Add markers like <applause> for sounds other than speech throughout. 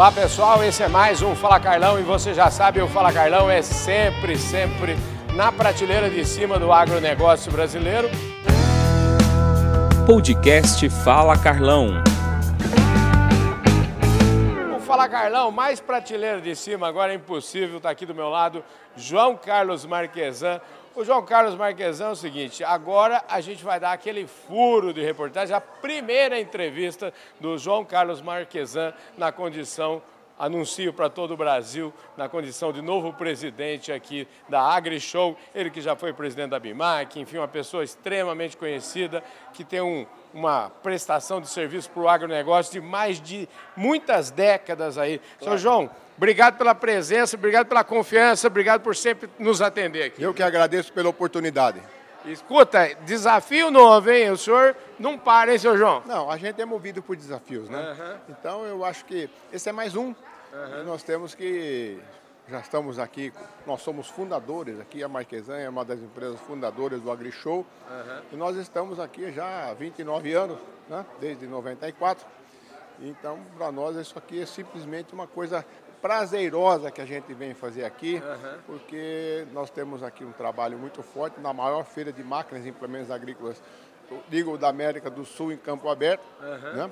Olá pessoal, esse é mais um Fala Carlão e você já sabe, o Fala Carlão é sempre, sempre na prateleira de cima do agronegócio brasileiro. Podcast Fala Carlão. O Fala Carlão, mais prateleira de cima, agora é impossível, está aqui do meu lado, João Carlos Marquesan. O João Carlos Marquesan é o seguinte, agora a gente vai dar aquele furo de reportagem, a primeira entrevista do João Carlos Marquesan na condição anuncio para todo o Brasil, na condição de novo presidente aqui da AgriShow, ele que já foi presidente da BIMAC, enfim, uma pessoa extremamente conhecida, que tem um, uma prestação de serviço para o agronegócio de mais de muitas décadas aí. Claro. Seu João, obrigado pela presença, obrigado pela confiança, obrigado por sempre nos atender aqui. Eu que agradeço pela oportunidade. Escuta, desafio novo, hein? O senhor não para, hein, seu João? Não, a gente é movido por desafios, né? Uhum. Então eu acho que esse é mais um Uhum. nós temos que, já estamos aqui, nós somos fundadores aqui, a Marquesan é uma das empresas fundadoras do AgriShow. Uhum. E nós estamos aqui já há 29 anos, né? desde 94. Então, para nós, isso aqui é simplesmente uma coisa prazerosa que a gente vem fazer aqui, uhum. porque nós temos aqui um trabalho muito forte na maior feira de máquinas e implementos agrícolas, digo, da América do Sul, em Campo Aberto. Uhum. Né?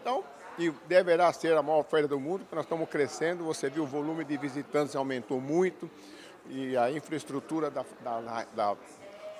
Então, e deverá ser a maior feira do mundo, porque nós estamos crescendo. Você viu o volume de visitantes aumentou muito e a infraestrutura da, da, da,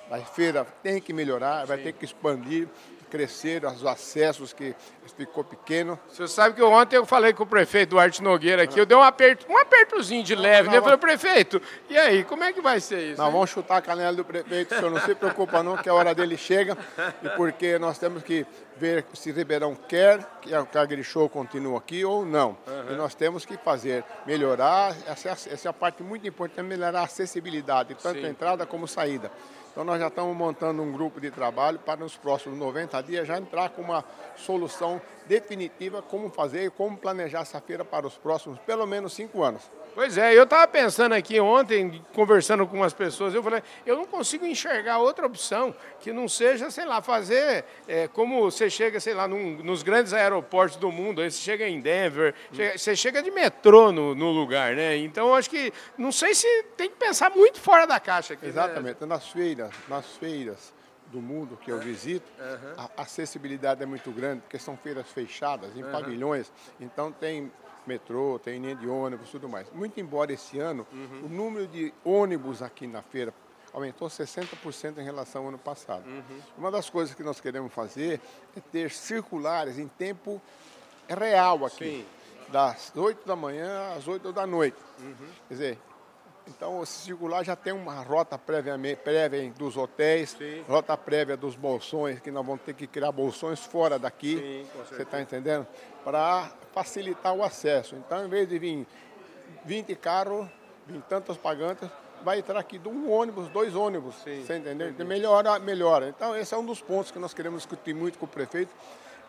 da feira tem que melhorar, vai ter que expandir crescer os acessos que ficou pequeno. Você sabe que ontem eu falei com o prefeito Duarte Nogueira aqui, eu dei um aperto, um apertozinho de leve, né? Eu falei, prefeito, e aí, como é que vai ser isso? Nós vamos chutar a canela do prefeito, o senhor não se preocupa não, que a hora dele chega, e porque nós temos que ver se Ribeirão quer que a AgriShow continue aqui ou não. Uhum. E nós temos que fazer, melhorar, essa, essa é a parte muito importante, melhorar a acessibilidade, tanto Sim. entrada como saída. Então nós já estamos montando um grupo de trabalho para nos próximos 90 dias já entrar com uma solução definitiva como fazer e como planejar essa feira para os próximos pelo menos cinco anos. Pois é, eu estava pensando aqui ontem, conversando com umas pessoas, eu falei, eu não consigo enxergar outra opção que não seja, sei lá, fazer é, como você chega, sei lá, num, nos grandes aeroportos do mundo, aí você chega em Denver, hum. chega, você chega de metrô no, no, lugar, né? Então, acho que, não sei se tem que pensar muito fora da caixa aqui. Né? Exatamente, né? nas feiras, nas feiras do mundo que eu visito, uhum. a acessibilidade é muito grande, porque são feiras fechadas, em uhum. pavilhões, então tem metrô, tem linha de ônibus, tudo mais. Muito embora esse ano uhum. o número de ônibus aqui na feira aumentou 60% em relação ao ano passado. Uhum. Uma das coisas que nós queremos fazer é ter circulares em tempo real aqui. Sim. Das 8 da manhã às 8 da noite. Uhum. Quer dizer, então, esse circular já tem uma rota prévia, prévia dos hotéis, Sim. rota prévia dos bolsões, que nós vamos ter que criar bolsões fora daqui. Sim, você está entendendo? Para facilitar o acesso. Então, em vez de vir 20 carros, 20 tantas pagantes, vai entrar aqui de um ônibus, dois ônibus. Sim, você entendeu? Melhora, melhora. Então, esse é um dos pontos que nós queremos discutir muito com o prefeito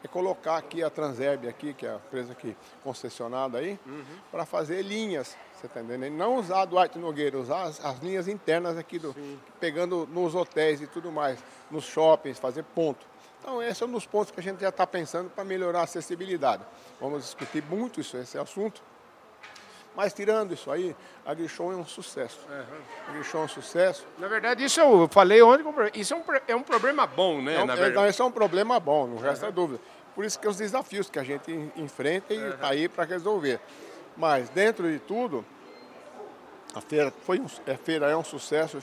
é colocar aqui a Transerb aqui, que é a empresa aqui concessionada aí, uhum. para fazer linhas, você está entendendo? Não usar Duarte Nogueira, usar as, as linhas internas aqui, do, pegando nos hotéis e tudo mais, nos shoppings, fazer ponto. Então esse é um dos pontos que a gente já está pensando para melhorar a acessibilidade. Vamos discutir muito isso, esse assunto. Mas tirando isso aí, a Grishow é um sucesso. Uhum. A é um sucesso. Na verdade, isso eu falei ontem, isso é um, é um problema bom, né? É um, é, não, isso é um problema bom, não resta uhum. dúvida. Por isso que é os desafios que a gente enfrenta e está uhum. aí para resolver. Mas, dentro de tudo, a feira, foi um, a feira é um sucesso,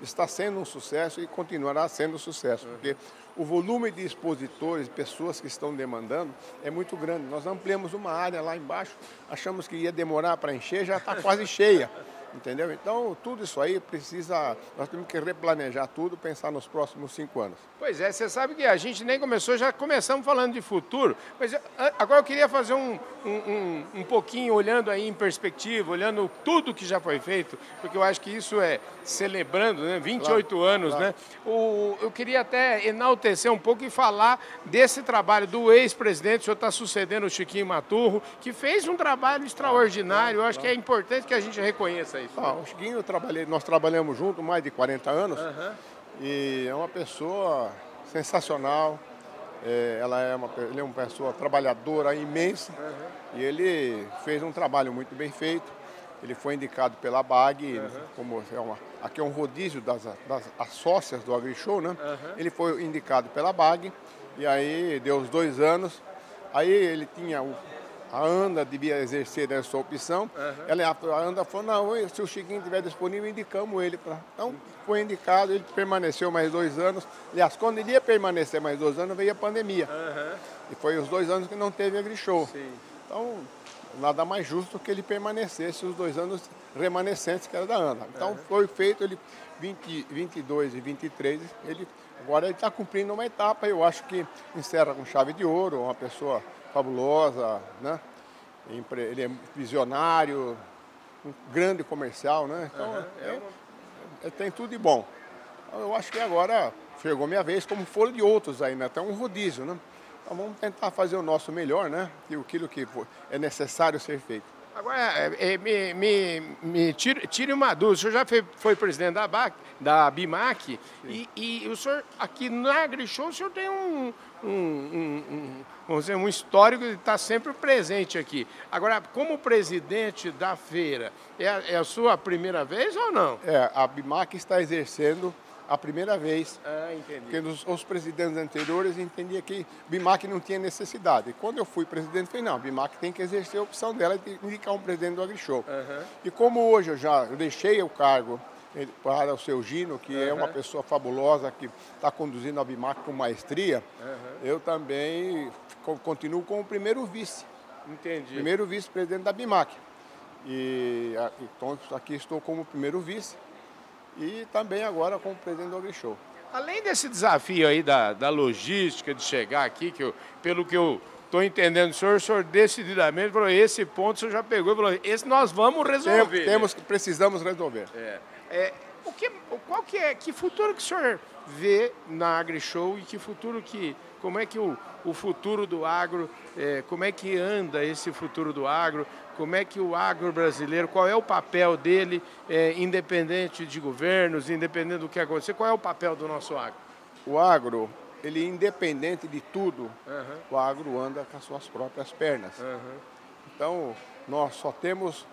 está sendo um sucesso e continuará sendo um sucesso, porque o volume de expositores, pessoas que estão demandando, é muito grande. Nós ampliamos uma área lá embaixo, achamos que ia demorar para encher, já está quase cheia. Entendeu? Então, tudo isso aí precisa. Nós temos que replanejar tudo, pensar nos próximos cinco anos. Pois é, você sabe que a gente nem começou, já começamos falando de futuro, mas agora eu queria fazer um, um, um, um pouquinho olhando aí em perspectiva, olhando tudo que já foi feito, porque eu acho que isso é celebrando, né? 28 claro, anos, claro. né? O, eu queria até enaltecer um pouco e falar desse trabalho do ex-presidente, o senhor está sucedendo o Chiquinho Maturro, que fez um trabalho extraordinário, eu acho que é importante que a gente reconheça isso. Ah, o Chiquinho, eu trabalhei, nós trabalhamos juntos mais de 40 anos, uhum. e é uma pessoa sensacional, É, ela é uma, ele é uma pessoa trabalhadora imensa uhum. e ele fez um trabalho muito bem feito. Ele foi indicado pela BAG, uhum. como é uma, aqui é um rodízio das, das as sócias do AgriShow, né? Ele foi indicado pela BAG e aí deu os dois anos. Aí ele tinha o, a ANDA devia exercer essa opção. Uhum. Ela, a ANDA falou, não, se o Chiquinho estiver disponível, indicamos ele. Pra... Então, foi indicado, ele permaneceu mais dois anos. Aliás, quando ele ia permanecer mais dois anos, veio a pandemia. Uhum. E foi os dois anos que não teve agri-show. Então, nada mais justo que ele permanecesse os dois anos remanescentes que era da ANDA. Então, uhum. foi feito, ele 20, 22 e 23, ele, agora ele está cumprindo uma etapa, eu acho que encerra com chave de ouro, uma pessoa fabulosa, né? Ele é visionário, um grande comercial, né? Então, uhum, é, é, é, tem tudo de bom. Então, eu acho que agora chegou minha vez, como foram de outros aí, né? Até um rodízio, né? Então vamos tentar fazer o nosso melhor, né? E aquilo que é necessário ser feito. Agora, é, é, me, me, me tire, tire, uma dúvida. O senhor já foi, foi presidente da, BAC, da BIMAC e, e, o senhor, aqui na AgriShow, o senhor tem um, um, um, um, vamos dizer, um histórico de estar sempre presente aqui. Agora, como presidente da feira, é, é a sua primeira vez ou não? É, a BIMAC está exercendo a primeira vez. Ah, entendi. Porque os, os presidentes anteriores entendiam que BIMAC não tinha necessidade. E quando eu fui presidente, falei, não, BIMAC tem que exercer a opção dela de indicar um presidente do AgriShow. Uhum. E como hoje eu já eu deixei o cargo para o seu Gino, que uhum. é uma pessoa fabulosa, que está conduzindo a BIMAC com maestria, uhum. eu também continuo como primeiro vice. Entendi. Primeiro vice-presidente da BIMAC. E então, aqui estou como primeiro vice e também agora como presidente do AgriShow. Além desse desafio aí da, da logística de chegar aqui, que eu, pelo que eu estou entendendo o senhor, o senhor decididamente falou, esse ponto o senhor já pegou e falou, esse nós vamos resolver. Temos, temos que precisamos resolver. É. É, o que, qual que é, que futuro que o senhor vê na AgriShow e que futuro que, como é que o, o futuro do agro, é, como é que anda esse futuro do agro, como é que o agro brasileiro, qual é o papel dele, é, independente de governos, independente do que acontecer, qual é o papel do nosso agro? O agro, ele independente de tudo, uhum. o agro anda com as suas próprias pernas. Uhum. Então, nós só temos,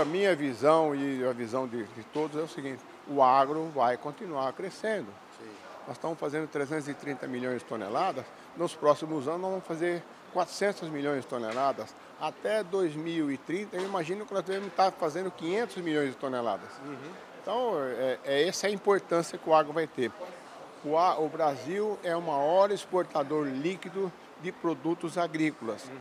a minha visão e a visão de, de todos é o seguinte, o agro vai continuar crescendo. Nós estamos fazendo 330 milhões de toneladas, nos próximos anos nós vamos fazer 400 milhões de toneladas. Até 2030, eu imagino que nós devemos estar fazendo 500 milhões de toneladas. Uhum. Então, é, é, essa a importância que o agro vai ter. O, o, Brasil é o maior exportador líquido de produtos agrícolas. Uhum.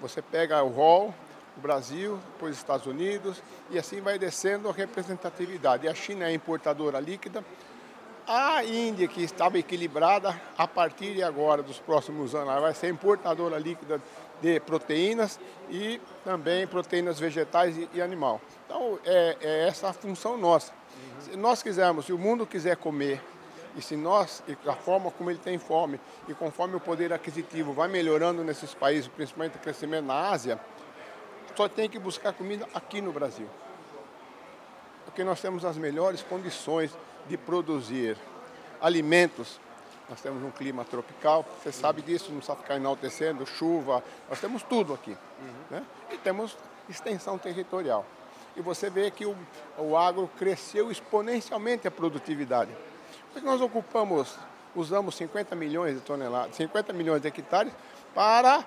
Você pega o rol, o Brasil, depois os Estados Unidos, e assim vai descendo a representatividade. E a China é importadora líquida, a Índia, que estava equilibrada, a partir de agora, dos próximos anos, vai ser importadora líquida de proteínas e também proteínas vegetais e, e animal. Então, é, é, essa a função nossa. Uhum. Se nós quisermos, se o mundo quiser comer, e se nós, e a forma como ele tem fome, e conforme o poder aquisitivo vai melhorando nesses países, principalmente o crescimento na Ásia, só tem que buscar comida aqui no Brasil. Porque nós temos as melhores condições de produzir alimentos. Nós temos um clima tropical, você sabe disso, não precisa ficar enaltecendo, chuva, nós temos tudo aqui. Uhum. Né? E temos extensão territorial. E você vê que o, o agro cresceu exponencialmente a produtividade. Porque nós ocupamos, usamos 50 milhões de toneladas, 50 milhões de hectares para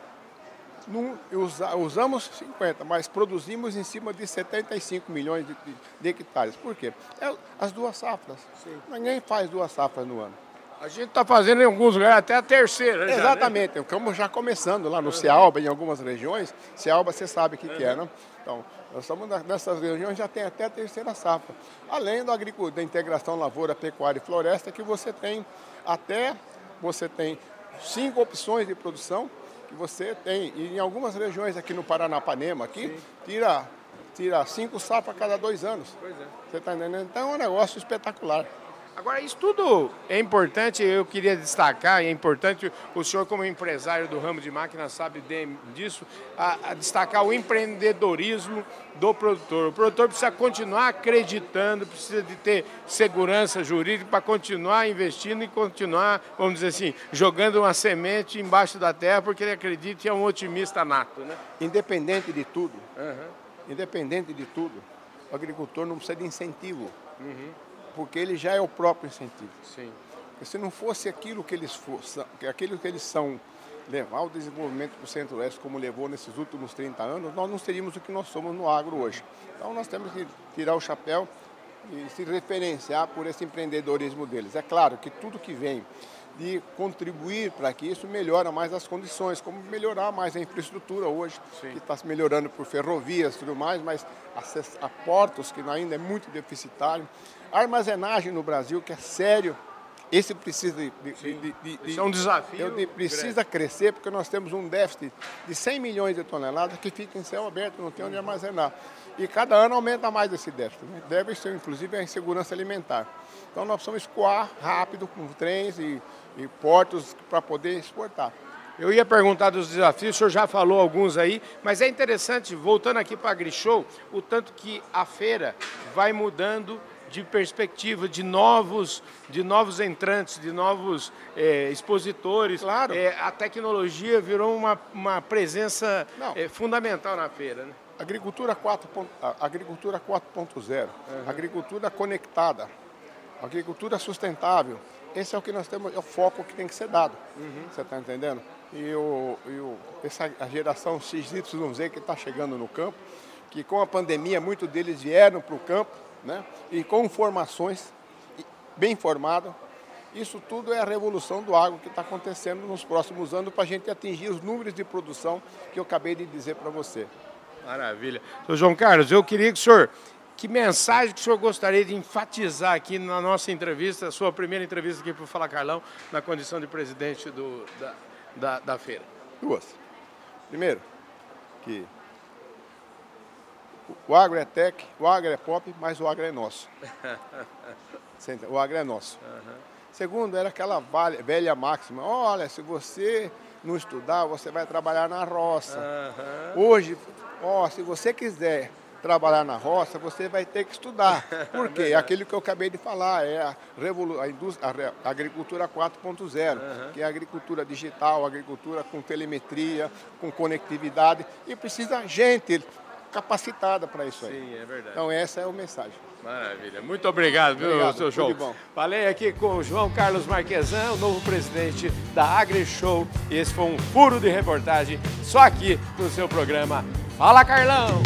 num, usa, usamos 50, mas produzimos em cima de 75 milhões de, de, de hectares. Por quê? É as duas safras. Sim. Ninguém faz duas safras no ano. A gente está fazendo em alguns lugares até a terceira. Já, Exatamente. Né? Estamos já começando lá no uhum. Cealba, em algumas regiões. Cealba, você sabe o que, uhum. que é, né? Então, nós estamos nessas regiões, já tem até a terceira safra. Além do da integração lavoura, pecuária e floresta, que você tem até, você tem cinco opções de produção que você tem. E em algumas regiões aqui no Paranapanema, aqui, tira, tira cinco safras a cada dois anos. Pois é. Você está entendendo? Então é um negócio espetacular. Agora, isso tudo é importante, eu queria destacar, e é importante, o senhor como empresário do ramo de máquinas sabe disso, a, a destacar o empreendedorismo do produtor. O produtor precisa continuar acreditando, precisa de ter segurança jurídica para continuar investindo e continuar, vamos dizer assim, jogando uma semente embaixo da terra, porque ele acredita e é um otimista nato. Né? Independente de tudo, uhum. independente de tudo, o agricultor não precisa de incentivo. Uhum porque ele já é o próprio incentivo. Sim. Porque se não fosse aquilo que eles fossem, aquilo que eles são, levar o desenvolvimento para o Centro-Oeste como levou nesses últimos 30 anos, nós não seríamos o que nós somos no agro hoje. Então nós temos que tirar o chapéu e se referenciar por esse empreendedorismo deles. É claro que tudo que vem de contribuir para que isso melhore mais as condições, como melhorar mais a infraestrutura hoje, Sim. que está se melhorando por ferrovias e tudo mais, mas a portos, que ainda é muito deficitário. A armazenagem no Brasil, que é sério, esse precisa de, de, de, de é um desafio. precisa grande. crescer porque nós temos um déficit de 100 milhões de toneladas que fica em céu aberto, não tem onde armazenar. E cada ano aumenta mais esse déficit. Né? Deve ser, inclusive, a insegurança alimentar. Então nós precisamos escoar rápido com trens e, e portos para poder exportar. Eu ia perguntar dos desafios, o senhor já falou alguns aí, mas é interessante, voltando aqui para a AgriShow, o tanto que a feira vai mudando de perspectiva de novos, de novos entrantes, de novos é, expositores. Claro. É, a tecnologia virou uma, uma presença é, fundamental na feira. Né? Agricultura 4.0, agricultura 4.0, uhum. agricultura conectada, agricultura sustentável. Esse é o que nós temos, é o foco que tem que ser dado. Uhum. Você está entendendo? E, o, e o, essa a geração XYZ que está chegando no campo, que com a pandemia muitos deles vieram para o campo, né? E com informações bem informadas. Isso tudo é a revolução do agro que está acontecendo nos próximos anos para a gente atingir os números de produção que eu acabei de dizer para você. Maravilha. Sr. João Carlos, eu queria que o senhor, que mensagem que o senhor gostaria de enfatizar aqui na nossa entrevista, a sua primeira entrevista aqui para o Fala Carlão, na condição de presidente do, da, da, da feira? Duas. Primeiro, que o agro é tech, o agro é pop, mas o agro é nosso. <laughs> o agro é nosso. Uhum. Segundo, era aquela velha máxima, olha, se você não estudar, você vai trabalhar na roça. Uhum. Hoje, ó, se você quiser trabalhar na roça, você vai ter que estudar. <laughs> Por quê? É Aquilo que eu acabei de falar, é a, a, indústria, a agricultura 4.0, uhum. que é a agricultura digital, a agricultura com telemetria, com conectividade, e precisa gente capacitada para isso aí. Sim, é verdade. Então essa é a mensagem. Maravilha. Muito obrigado, viu, obrigado, seu João? Bom. Falei aqui com o João Carlos Marquesan, o novo presidente da AgriShow. E esse foi um furo de reportagem só aqui no seu programa Fala Carlão!